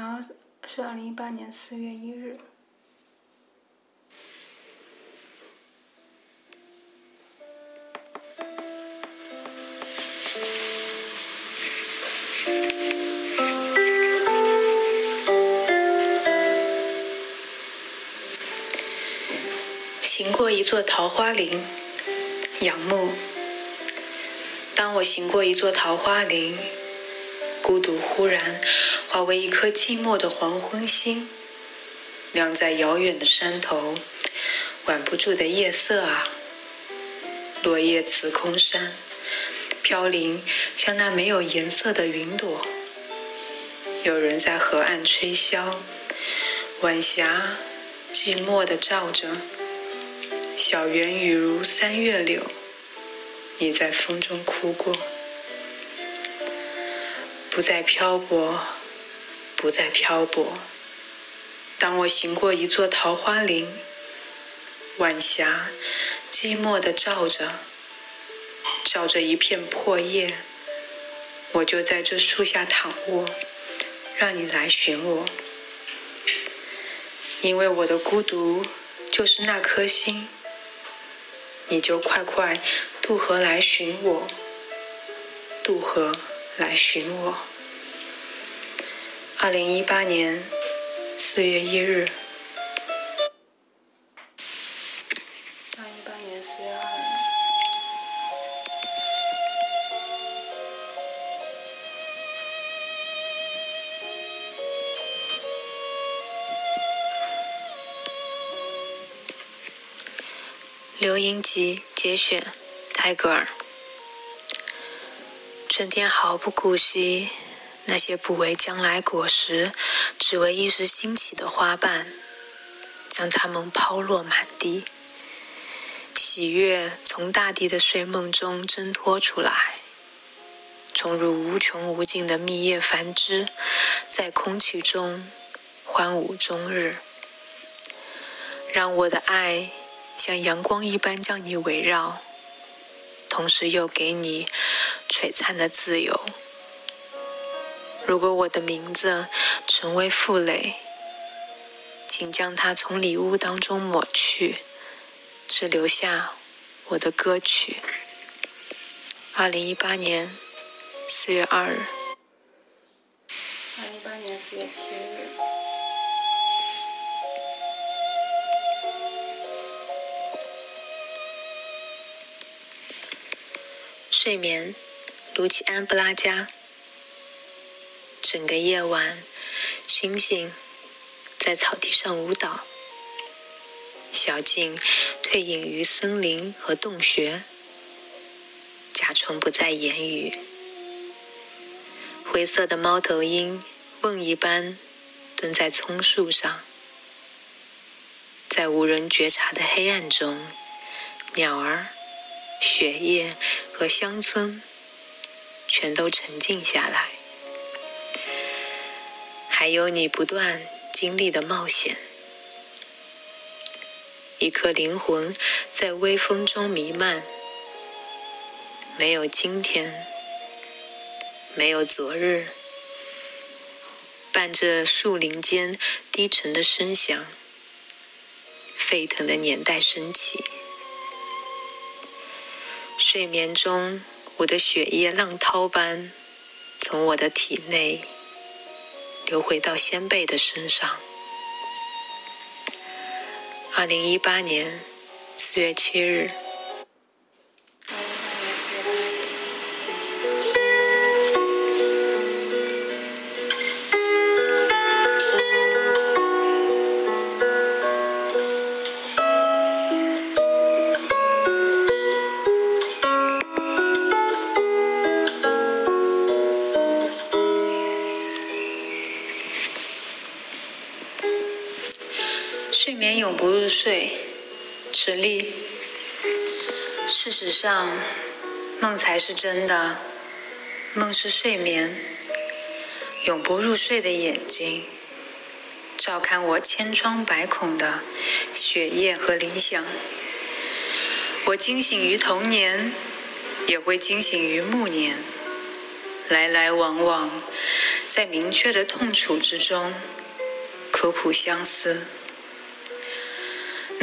然后是二零一八年四月一日。行过一座桃花林，仰慕。当我行过一座桃花林，孤独忽然化为一颗寂寞的黄昏星，亮在遥远的山头。管不住的夜色啊，落叶辞空山，飘零像那没有颜色的云朵。有人在河岸吹箫，晚霞寂寞地照着。小园雨如三月柳，你在风中哭过，不再漂泊，不再漂泊。当我行过一座桃花林，晚霞寂寞地照着，照着一片破叶，我就在这树下躺卧，让你来寻我，因为我的孤独就是那颗心。你就快快渡河来寻我，渡河来寻我。二零一八年四月一日。二零一八年四月二日。留音集节选，泰戈尔。春天毫不顾惜那些不为将来果实，只为一时兴起的花瓣，将它们抛落满地。喜悦从大地的睡梦中挣脱出来，冲入无穷无尽的密叶繁枝，在空气中欢舞终日。让我的爱。像阳光一般将你围绕，同时又给你璀璨的自由。如果我的名字成为负累，请将它从礼物当中抹去，只留下我的歌曲。二零一八年四月二日。二零一八年四月七日。睡眠，卢奇安·布拉加。整个夜晚，星星在草地上舞蹈。小径退隐于森林和洞穴。甲虫不再言语。灰色的猫头鹰梦一般蹲在松树上，在无人觉察的黑暗中，鸟儿。雪夜和乡村全都沉静下来，还有你不断经历的冒险。一颗灵魂在微风中弥漫，没有今天，没有昨日，伴着树林间低沉的声响，沸腾的年代升起。睡眠中，我的血液浪涛般从我的体内流回到先辈的身上。二零一八年四月七日。睡眠永不入睡，直立。事实上，梦才是真的，梦是睡眠。永不入睡的眼睛，照看我千疮百孔的血液和理想。我惊醒于童年，也会惊醒于暮年。来来往往，在明确的痛楚之中，苦苦相思。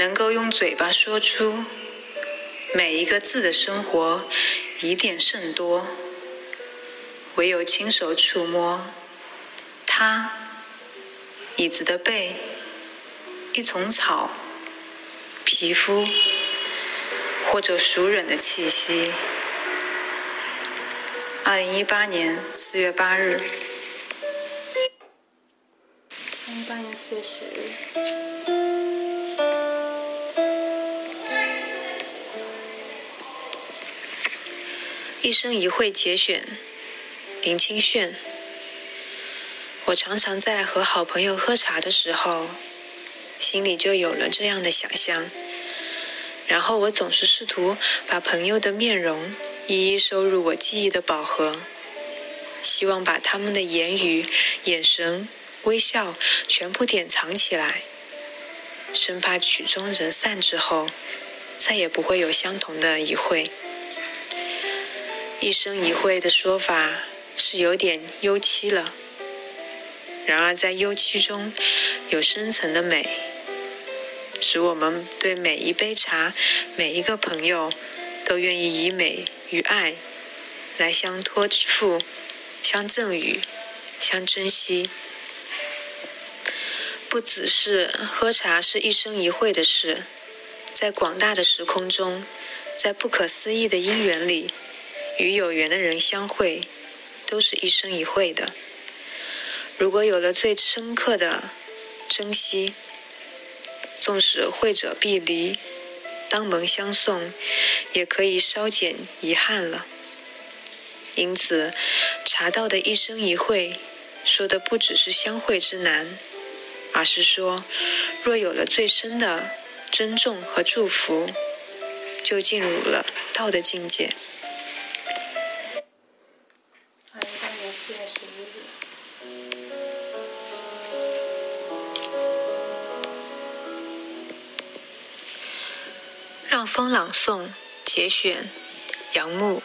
能够用嘴巴说出每一个字的生活，疑点甚多。唯有亲手触摸它椅子的背、一丛草、皮肤，或者熟人的气息。二零一八年四月八日。二零一八年四月十日。一生一会节选。林清炫，我常常在和好朋友喝茶的时候，心里就有了这样的想象。然后我总是试图把朋友的面容一一收入我记忆的宝盒，希望把他们的言语、眼神、微笑全部典藏起来，生怕曲终人散之后，再也不会有相同的一会。一生一会的说法。是有点幽凄了，然而在幽凄中有深层的美，使我们对每一杯茶、每一个朋友都愿意以美与爱来相托付、相赠予、相珍惜。不只是喝茶是一生一会的事，在广大的时空中，在不可思议的因缘里，与有缘的人相会。都是一生一会的。如果有了最深刻的珍惜，纵使会者必离，当门相送，也可以稍减遗憾了。因此，茶道的一生一会，说的不只是相会之难，而是说，若有了最深的珍重和祝福，就进入了道的境界。风朗诵节选，杨牧。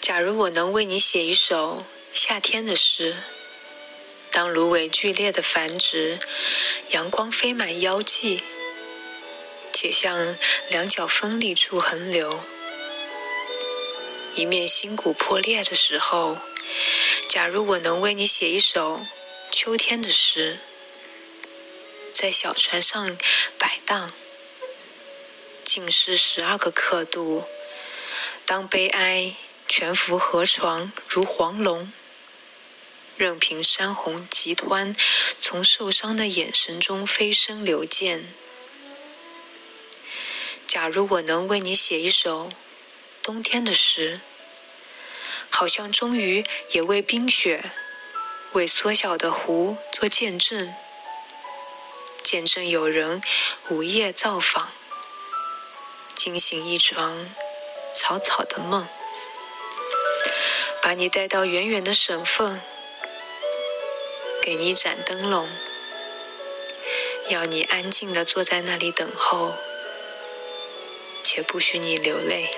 假如我能为你写一首夏天的诗，当芦苇剧烈的繁殖，阳光飞满腰际，且向两脚分离处横流。一面心骨破裂的时候，假如我能为你写一首秋天的诗，在小船上摆荡。浸湿十二个刻度，当悲哀全伏河床如黄龙，任凭山洪急湍从受伤的眼神中飞身流溅。假如我能为你写一首冬天的诗，好像终于也为冰雪、为缩小的湖做见证，见证有人午夜造访。惊醒一床草草的梦，把你带到远远的省份，给你盏灯笼，要你安静的坐在那里等候，且不许你流泪。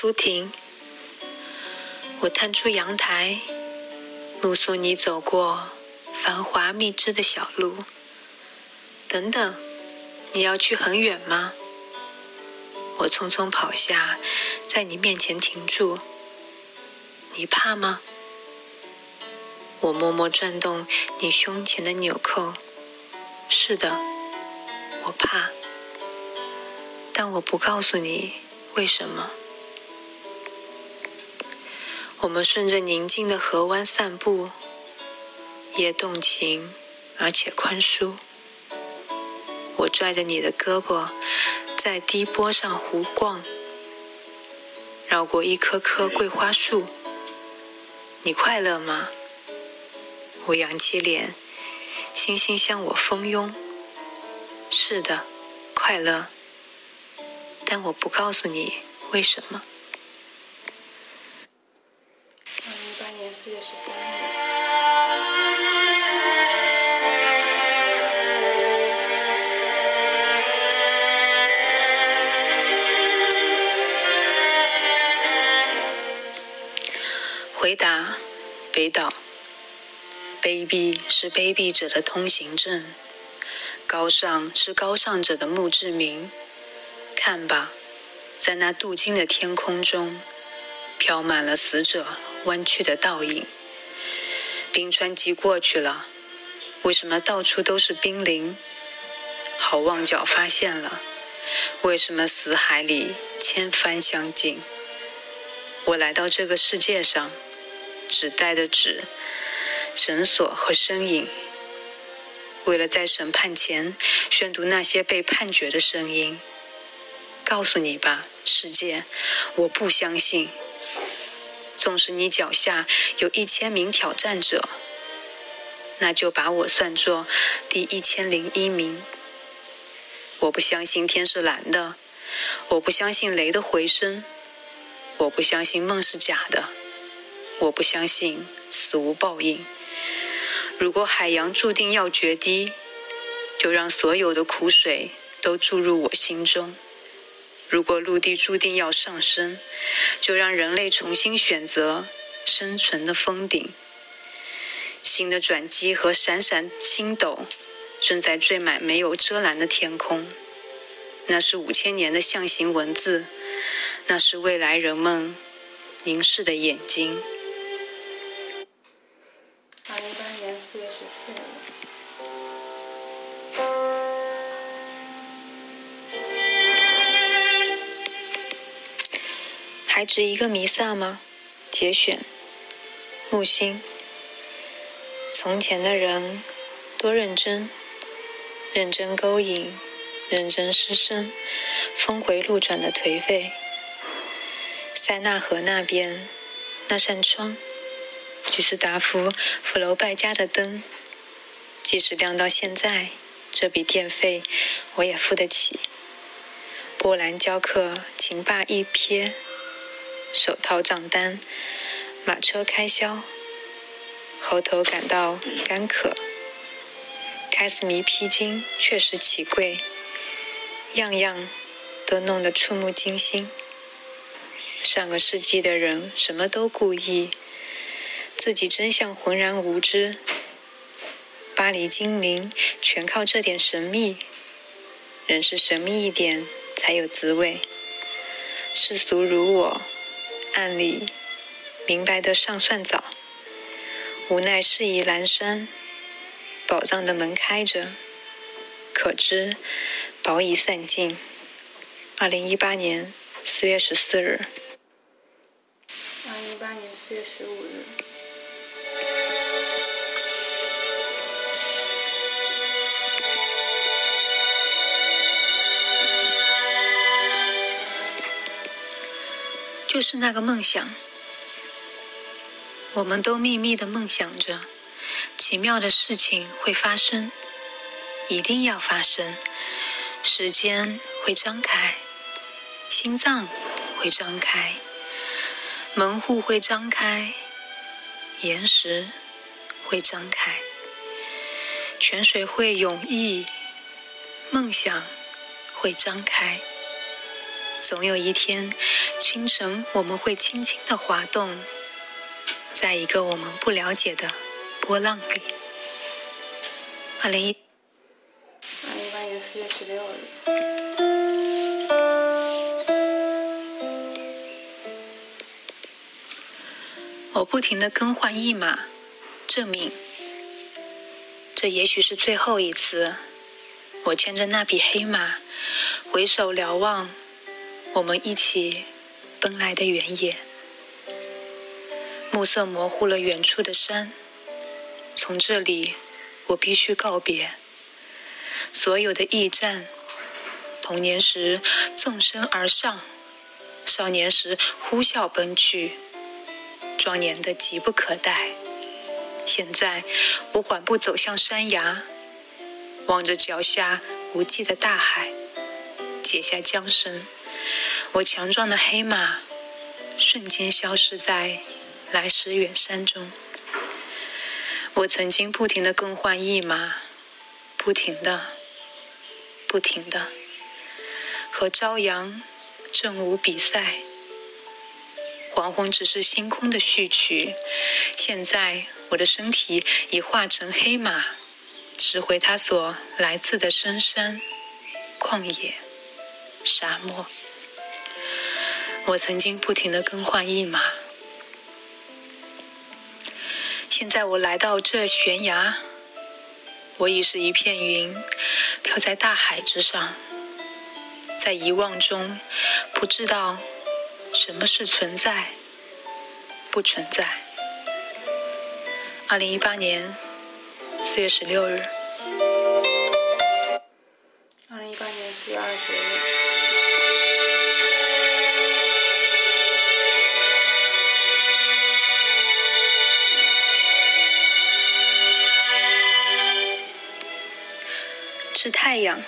舒婷，我探出阳台，目送你走过繁华密枝的小路。等等，你要去很远吗？我匆匆跑下，在你面前停住。你怕吗？我默默转动你胸前的纽扣。是的，我怕，但我不告诉你。为什么？我们顺着宁静的河湾散步，也动情而且宽舒。我拽着你的胳膊，在低波上湖逛，绕过一棵棵桂花树。你快乐吗？我扬起脸，星星向我蜂拥。是的，快乐。但我不告诉你为什么。北岛。卑鄙是卑鄙者的通行证，高尚是高尚者的墓志铭。看吧，在那镀金的天空中，飘满了死者弯曲的倒影。冰川季过去了，为什么到处都是冰凌？好望角发现了，为什么死海里千帆相近？我来到这个世界上，纸袋的纸、绳索和身影，为了在审判前宣读那些被判决的声音。告诉你吧，世界，我不相信。纵使你脚下有一千名挑战者，那就把我算作第一千零一名。我不相信天是蓝的，我不相信雷的回声，我不相信梦是假的，我不相信死无报应。如果海洋注定要决堤，就让所有的苦水都注入我心中。如果陆地注定要上升，就让人类重新选择生存的峰顶。新的转机和闪闪星斗正在缀满没有遮拦的天空。那是五千年的象形文字，那是未来人们凝视的眼睛。还值一个弥撒吗？节选。木星。从前的人多认真，认真勾引，认真失声，峰回路转的颓废。塞纳河那边，那扇窗，居斯达夫·福楼拜家的灯，即使亮到现在，这笔电费我也付得起。波兰教课，情罢一瞥。手套账单，马车开销，喉头感到干渴。开司迷披巾确实奇贵，样样都弄得触目惊心。上个世纪的人什么都故意，自己真相浑然无知。巴黎精灵全靠这点神秘，人是神秘一点才有滋味。世俗如我。暗里明白的尚算早，无奈事已阑珊，宝藏的门开着，可知宝已散尽。二零一八年四月十四日。二零一八年四月十五日。就是那个梦想，我们都秘密的梦想着，奇妙的事情会发生，一定要发生。时间会张开，心脏会张开，门户会张开，岩石会张开，泉水会涌溢，梦想会张开。总有一天，清晨我们会轻轻的滑动，在一个我们不了解的波浪里。二零一，二零一八年四月十六日。我不停的更换译码，证明这也许是最后一次。我牵着那匹黑马，回首瞭望。我们一起奔来的原野，暮色模糊了远处的山。从这里，我必须告别所有的驿站。童年时纵身而上，少年时呼啸奔去，壮年的急不可待。现在，我缓步走向山崖，望着脚下无际的大海，解下缰绳。我强壮的黑马瞬间消失在来时远山中。我曾经不停的更换一马，不停的，不停的，和朝阳正午比赛。黄昏只是星空的序曲。现在我的身体已化成黑马，指挥它所来自的深山、旷野、沙漠。我曾经不停的更换一码。现在我来到这悬崖，我已是一片云，飘在大海之上，在遗忘中，不知道什么是存在，不存在。二零一八年四月十六日。二零一八年四月二十日是太阳，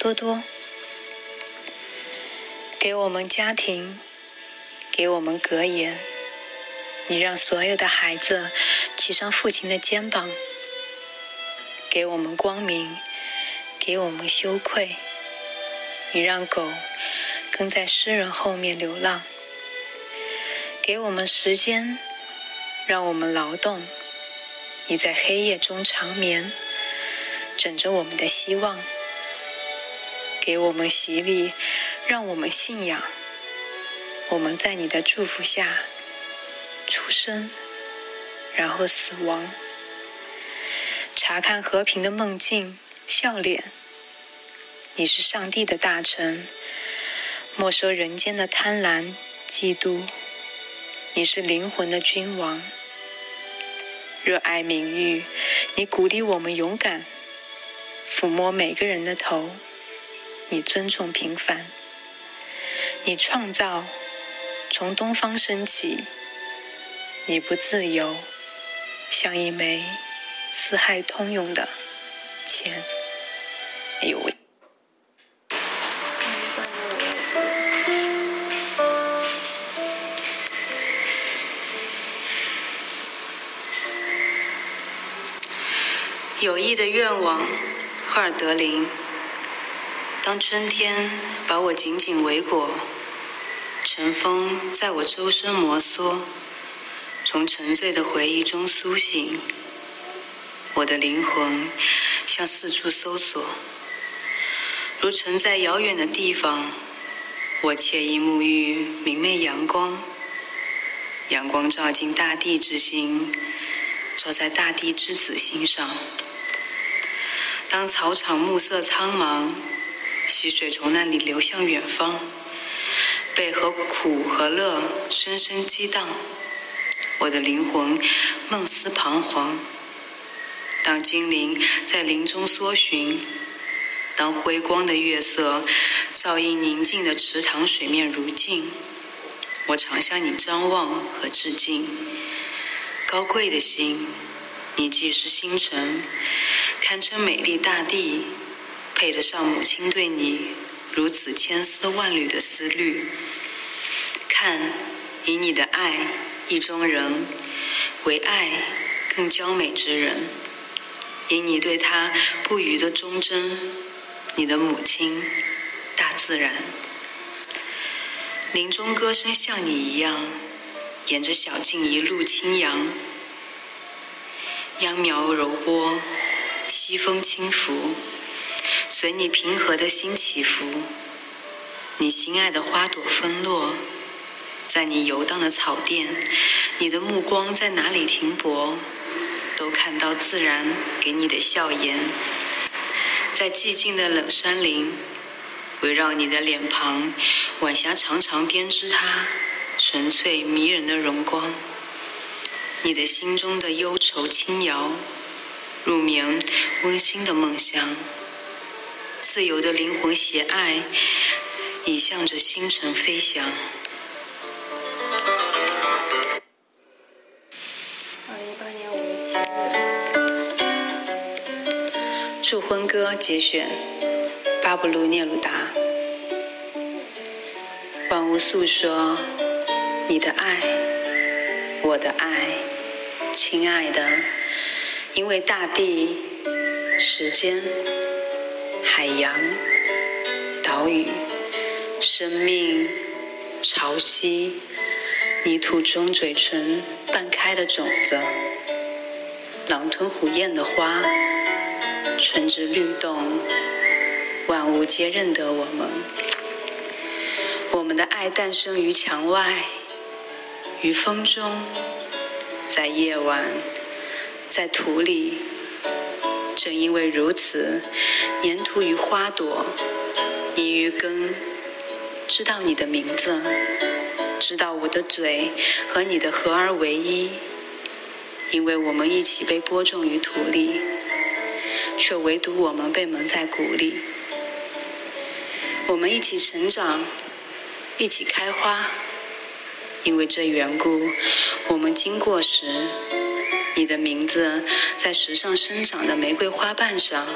多多，给我们家庭，给我们格言。你让所有的孩子骑上父亲的肩膀，给我们光明，给我们羞愧。你让狗跟在诗人后面流浪，给我们时间，让我们劳动。你在黑夜中长眠。枕着我们的希望，给我们洗礼，让我们信仰。我们在你的祝福下出生，然后死亡。查看和平的梦境，笑脸。你是上帝的大臣，没收人间的贪婪、嫉妒。你是灵魂的君王，热爱名誉。你鼓励我们勇敢。抚摸每个人的头，你尊重平凡，你创造从东方升起，你不自由，像一枚四海通用的钱。哎呦喂！有意的愿望。赫尔德林，当春天把我紧紧围裹，晨风在我周身摩挲，从沉醉的回忆中苏醒，我的灵魂向四处搜索，如沉在遥远的地方，我惬意沐浴明媚阳光，阳光照进大地之心，照在大地之子心上。当草场暮色苍茫，溪水从那里流向远方，被和苦和乐深深激荡，我的灵魂梦思彷徨。当精灵在林中搜寻，当辉光的月色照映宁静的池塘水面如镜，我常向你张望和致敬。高贵的心，你既是星辰。堪称美丽大地，配得上母亲对你如此千丝万缕的思虑。看，以你的爱意中人，为爱更娇美之人；以你对他不渝的忠贞，你的母亲，大自然。林中歌声像你一样，沿着小径一路轻扬，秧苗柔波。西风轻拂，随你平和的心起伏。你心爱的花朵纷落，在你游荡的草甸，你的目光在哪里停泊，都看到自然给你的笑颜。在寂静的冷山林，围绕你的脸庞，晚霞常常编织它纯粹迷人的荣光。你的心中的忧愁轻摇。入眠，温馨的梦乡，自由的灵魂，携爱，已向着星辰飞翔。二零一八年五月七日，祝婚歌节选，巴布鲁聂鲁达。万物诉说你的爱，我的爱，亲爱的，因为大地、时间、海洋、岛屿、生命、潮汐、泥土中嘴唇半开的种子、狼吞虎咽的花、春之律动，万物皆认得我们。我们的爱诞生于墙外。于风中，在夜晚，在土里。正因为如此，粘土与花朵，泥与根，知道你的名字，知道我的嘴和你的合而为一。因为我们一起被播种于土里，却唯独我们被蒙在鼓里。我们一起成长，一起开花。因为这缘故，我们经过时，你的名字在石上生长的玫瑰花瓣上，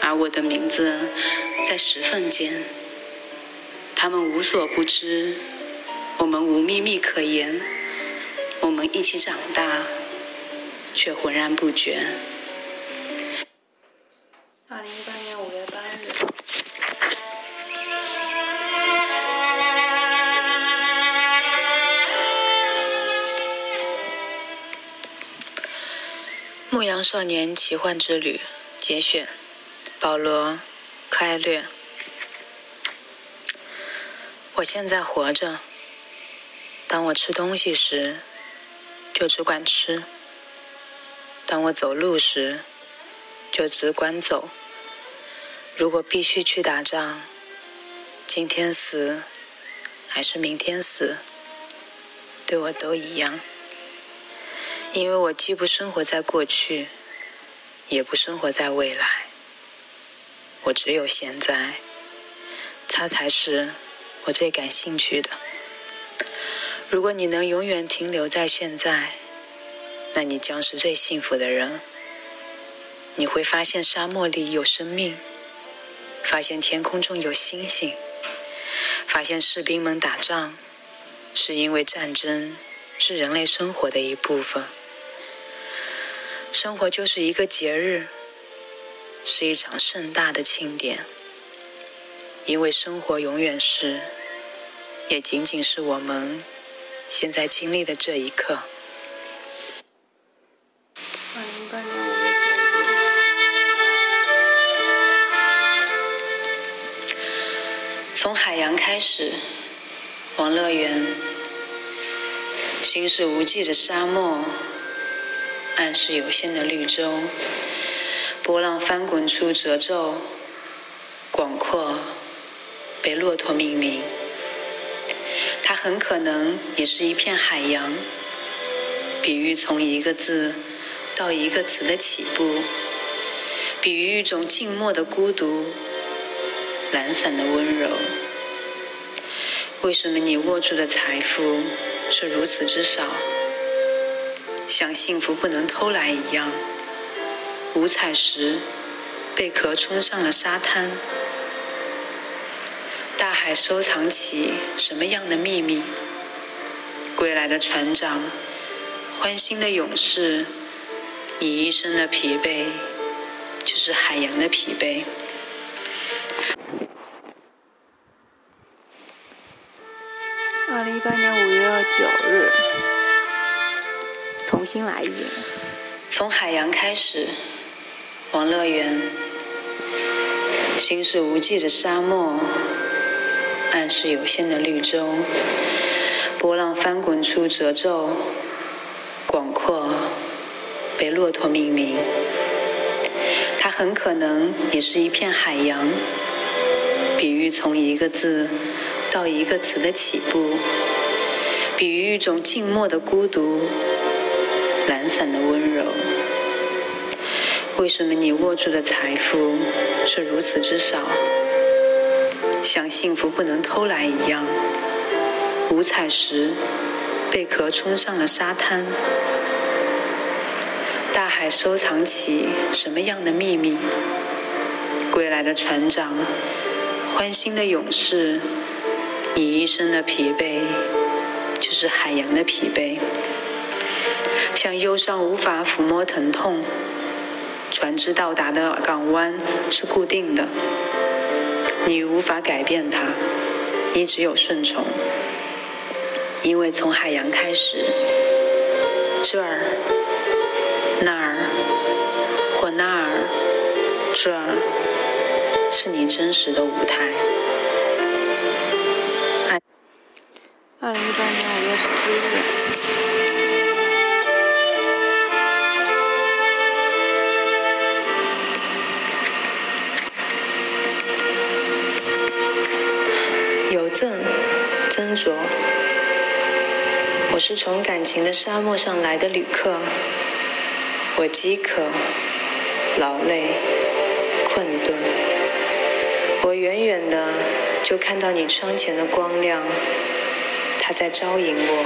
而我的名字在石缝间。他们无所不知，我们无秘密可言。我们一起长大，却浑然不觉。二零一八少年奇幻之旅》节选，保罗·开略。我现在活着。当我吃东西时，就只管吃；当我走路时，就只管走。如果必须去打仗，今天死还是明天死，对我都一样。因为我既不生活在过去，也不生活在未来，我只有现在，它才是我最感兴趣的。如果你能永远停留在现在，那你将是最幸福的人。你会发现沙漠里有生命，发现天空中有星星，发现士兵们打仗是因为战争是人类生活的一部分。生活就是一个节日，是一场盛大的庆典。因为生活永远是，也仅仅是我们现在经历的这一刻。从海洋开始，往乐园，心事无际的沙漠。暗是有限的绿洲，波浪翻滚出褶皱，广阔，被骆驼命名。它很可能也是一片海洋，比喻从一个字到一个词的起步，比喻一种静默的孤独，懒散的温柔。为什么你握住的财富是如此之少？像幸福不能偷来一样，五彩石贝壳冲上了沙滩。大海收藏起什么样的秘密？归来的船长，欢欣的勇士，你一生的疲惫，就是海洋的疲惫。二零一八年五月二九日。重新来一遍。从海洋开始，往乐园。心是无际的沙漠，暗是有限的绿洲。波浪翻滚出褶皱，广阔，被骆驼命名。它很可能也是一片海洋，比喻从一个字到一个词的起步，比喻一种静默的孤独。懒散的温柔，为什么你握住的财富是如此之少？像幸福不能偷来一样，五彩石贝壳冲上了沙滩。大海收藏起什么样的秘密？归来的船长，欢欣的勇士，你一生的疲惫，就是海洋的疲惫。像忧伤无法抚摸疼痛，船只到达的港湾是固定的，你无法改变它，你只有顺从。因为从海洋开始，这儿、那儿或那儿，这儿是你真实的舞台。斟酌。我是从感情的沙漠上来的旅客，我饥渴、劳累、困顿。我远远的就看到你窗前的光亮，它在招引我，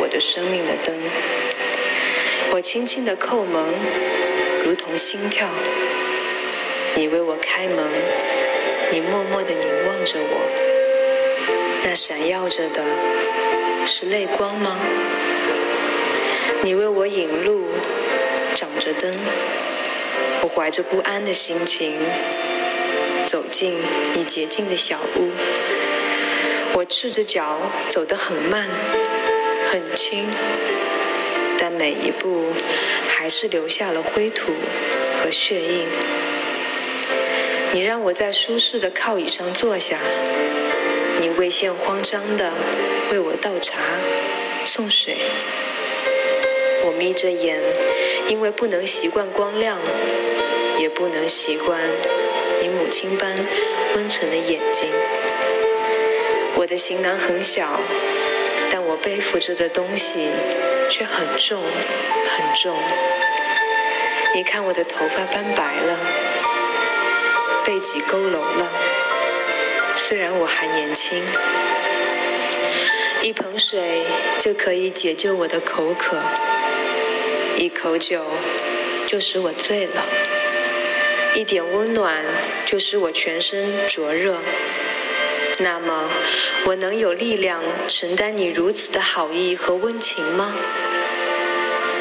我的生命的灯。我轻轻的叩门，如同心跳。你为我开门，你默默的凝望着我，闪耀着的是泪光吗？你为我引路，掌着灯，我怀着不安的心情走进你洁净的小屋。我赤着脚走得很慢，很轻，但每一步还是留下了灰土和血印。你让我在舒适的靠椅上坐下，你未现慌张地为我倒茶、送水。我眯着眼，因为不能习惯光亮，也不能习惯你母亲般温存的眼睛。我的行囊很小，但我背负着的东西却很重，很重。你看我的头发斑白了。背脊佝偻了，虽然我还年轻，一盆水就可以解救我的口渴，一口酒就使我醉了，一点温暖就使我全身灼热。那么，我能有力量承担你如此的好意和温情吗？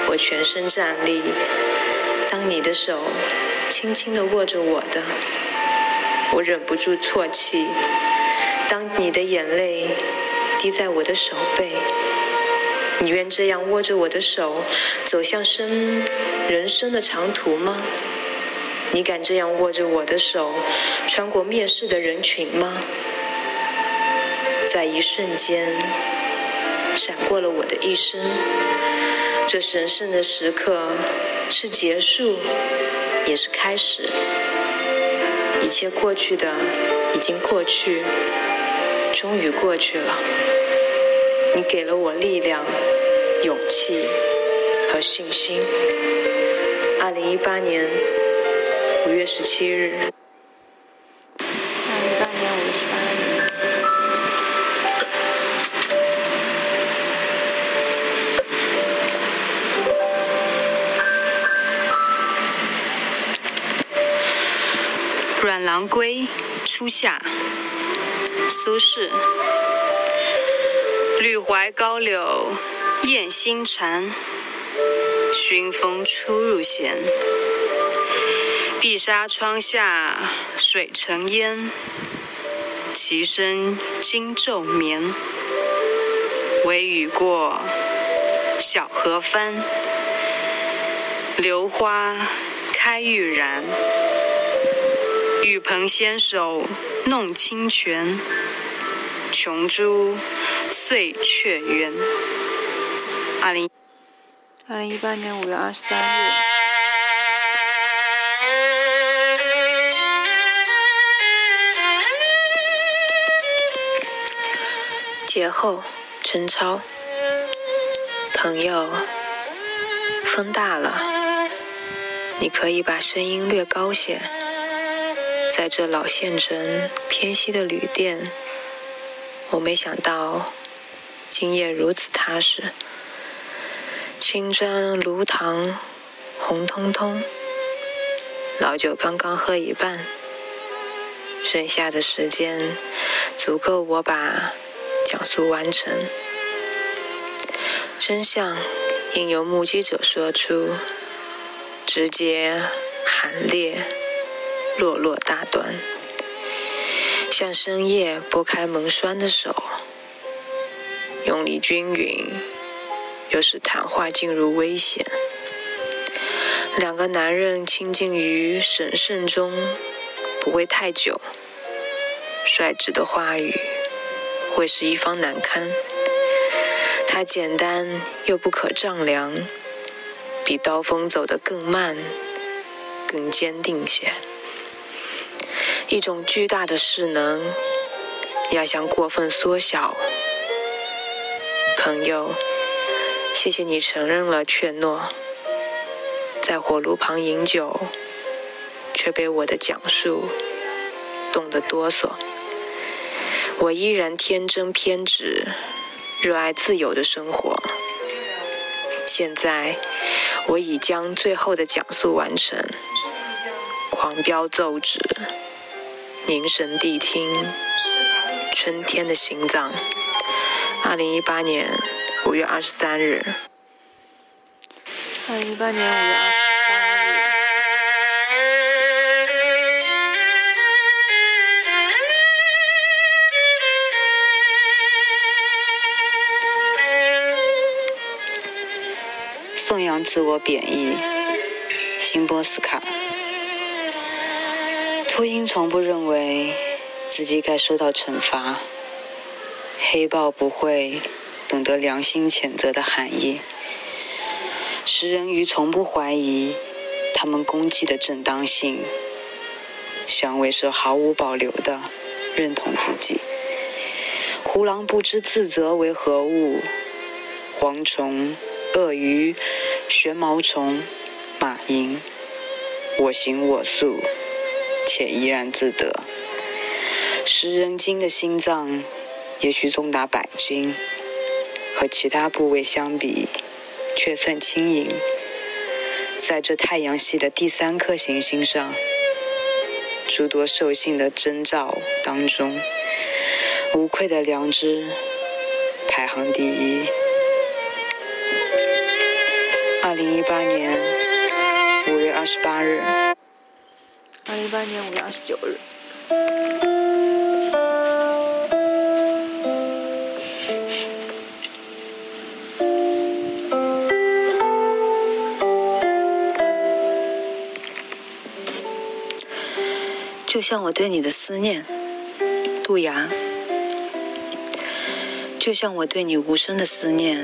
我全身站立，当你的手轻轻地握着我的。我忍不住啜泣，当你的眼泪滴在我的手背，你愿这样握着我的手走向生人生的长途吗？你敢这样握着我的手穿过蔑视的人群吗？在一瞬间，闪过了我的一生。这神圣的时刻是结束，也是开始。一切过去的已经过去，终于过去了。你给了我力量、勇气和信心。二零一八年五月十七日。阮郎归初夏，苏轼。绿槐高柳燕新蝉，熏风出入弦。碧纱窗下水成烟，其声惊昼眠。微雨过，小荷翻，榴花开欲燃。玉盆纤手弄清泉，琼珠碎却圆。二零二零一八年五月二十三日。节后，陈超。朋友，风大了，你可以把声音略高些。在这老县城偏西的旅店，我没想到今夜如此踏实。青砖炉膛红彤彤，老酒刚刚喝一半，剩下的时间足够我把讲述完成。真相应由目击者说出，直接、寒烈、落落大段，像深夜拨开门栓的手，用力均匀，又使谈话进入危险。两个男人亲近于神圣中，不会太久。率直的话语会使一方难堪。它简单又不可丈量，比刀锋走得更慢、更坚定些。一种巨大的势能，压向过分缩小。朋友，谢谢你承认了劝诺。在火炉旁饮酒，却被我的讲述冻得哆嗦。我依然天真偏执，热爱自由的生活。现在，我已将最后的讲述完成。狂飙奏止，凝神谛听，春天的心脏。二零一八年五月二十三日。二零一八年五月二十八日，颂扬自我贬义。辛波斯卡，秃鹰从不认为自己该受到惩罚。黑豹不会懂得良心谴责的含义。食人鱼从不怀疑他们攻击的正当性，响尾蛇毫无保留地认同自己。胡狼不知自责为何物，蝗虫、鳄鱼、旋毛虫、马蝇，我行我素，且怡然自得。食人鲸的心脏也许重达百斤，和其他部位相比。却算轻盈，在这太阳系的第三颗行星上，诸多兽性的征兆当中，无愧的良知排行第一。二零一八年五月二十八日。二零一八年五月二十九日。就像我对你的思念，杜芽；就像我对你无声的思念，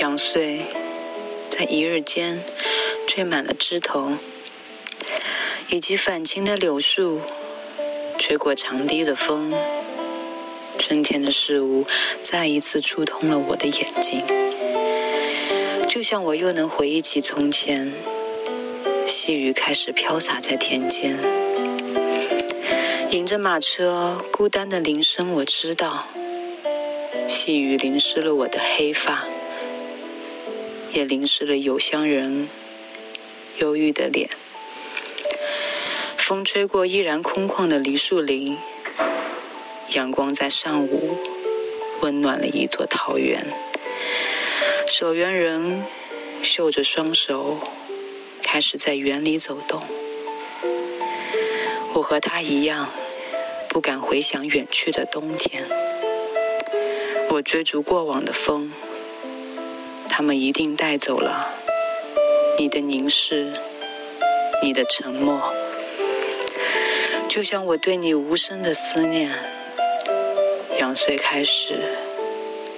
杨穗，在一日间缀满了枝头，以及反晴的柳树，吹过长堤的风。春天的事物再一次触痛了我的眼睛，就像我又能回忆起从前，细雨开始飘洒在田间。迎着马车，孤单的铃声，我知道，细雨淋湿了我的黑发，也淋湿了有乡人忧郁的脸。风吹过依然空旷的梨树林，阳光在上午温暖了一座桃园。守园人绣着双手，开始在园里走动。我和他一样。不敢回想远去的冬天，我追逐过往的风，他们一定带走了你的凝视，你的沉默，就像我对你无声的思念。杨碎开始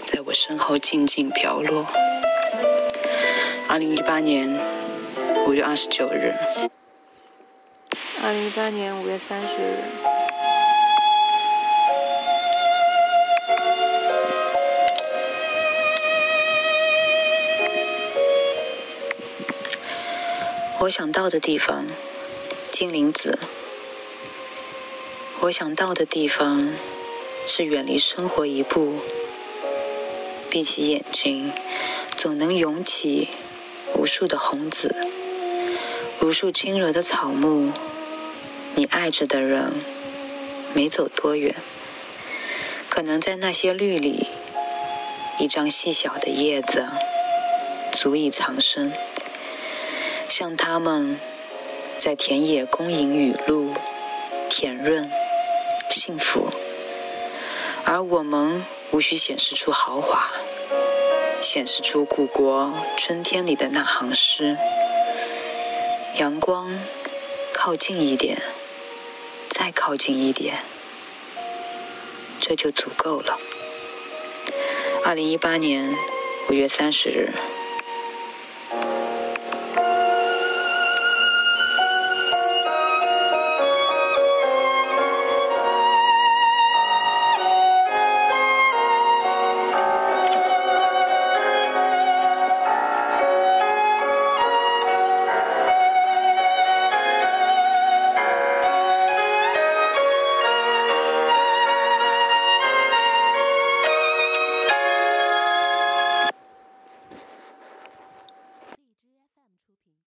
在我身后静静飘落。二零一八年五月二十九日。二零一八年五月三十日。我想到的地方，金铃子。我想到的地方，是远离生活一步。闭起眼睛，总能涌起无数的红紫，无数轻柔的草木。你爱着的人，没走多远，可能在那些绿里，一张细小的叶子，足以藏身。像他们在田野恭迎雨露，甜润、幸福。而我们无需显示出豪华，显示出故国春天里的那行诗。阳光，靠近一点，再靠近一点，这就足够了。二零一八年五月三十日。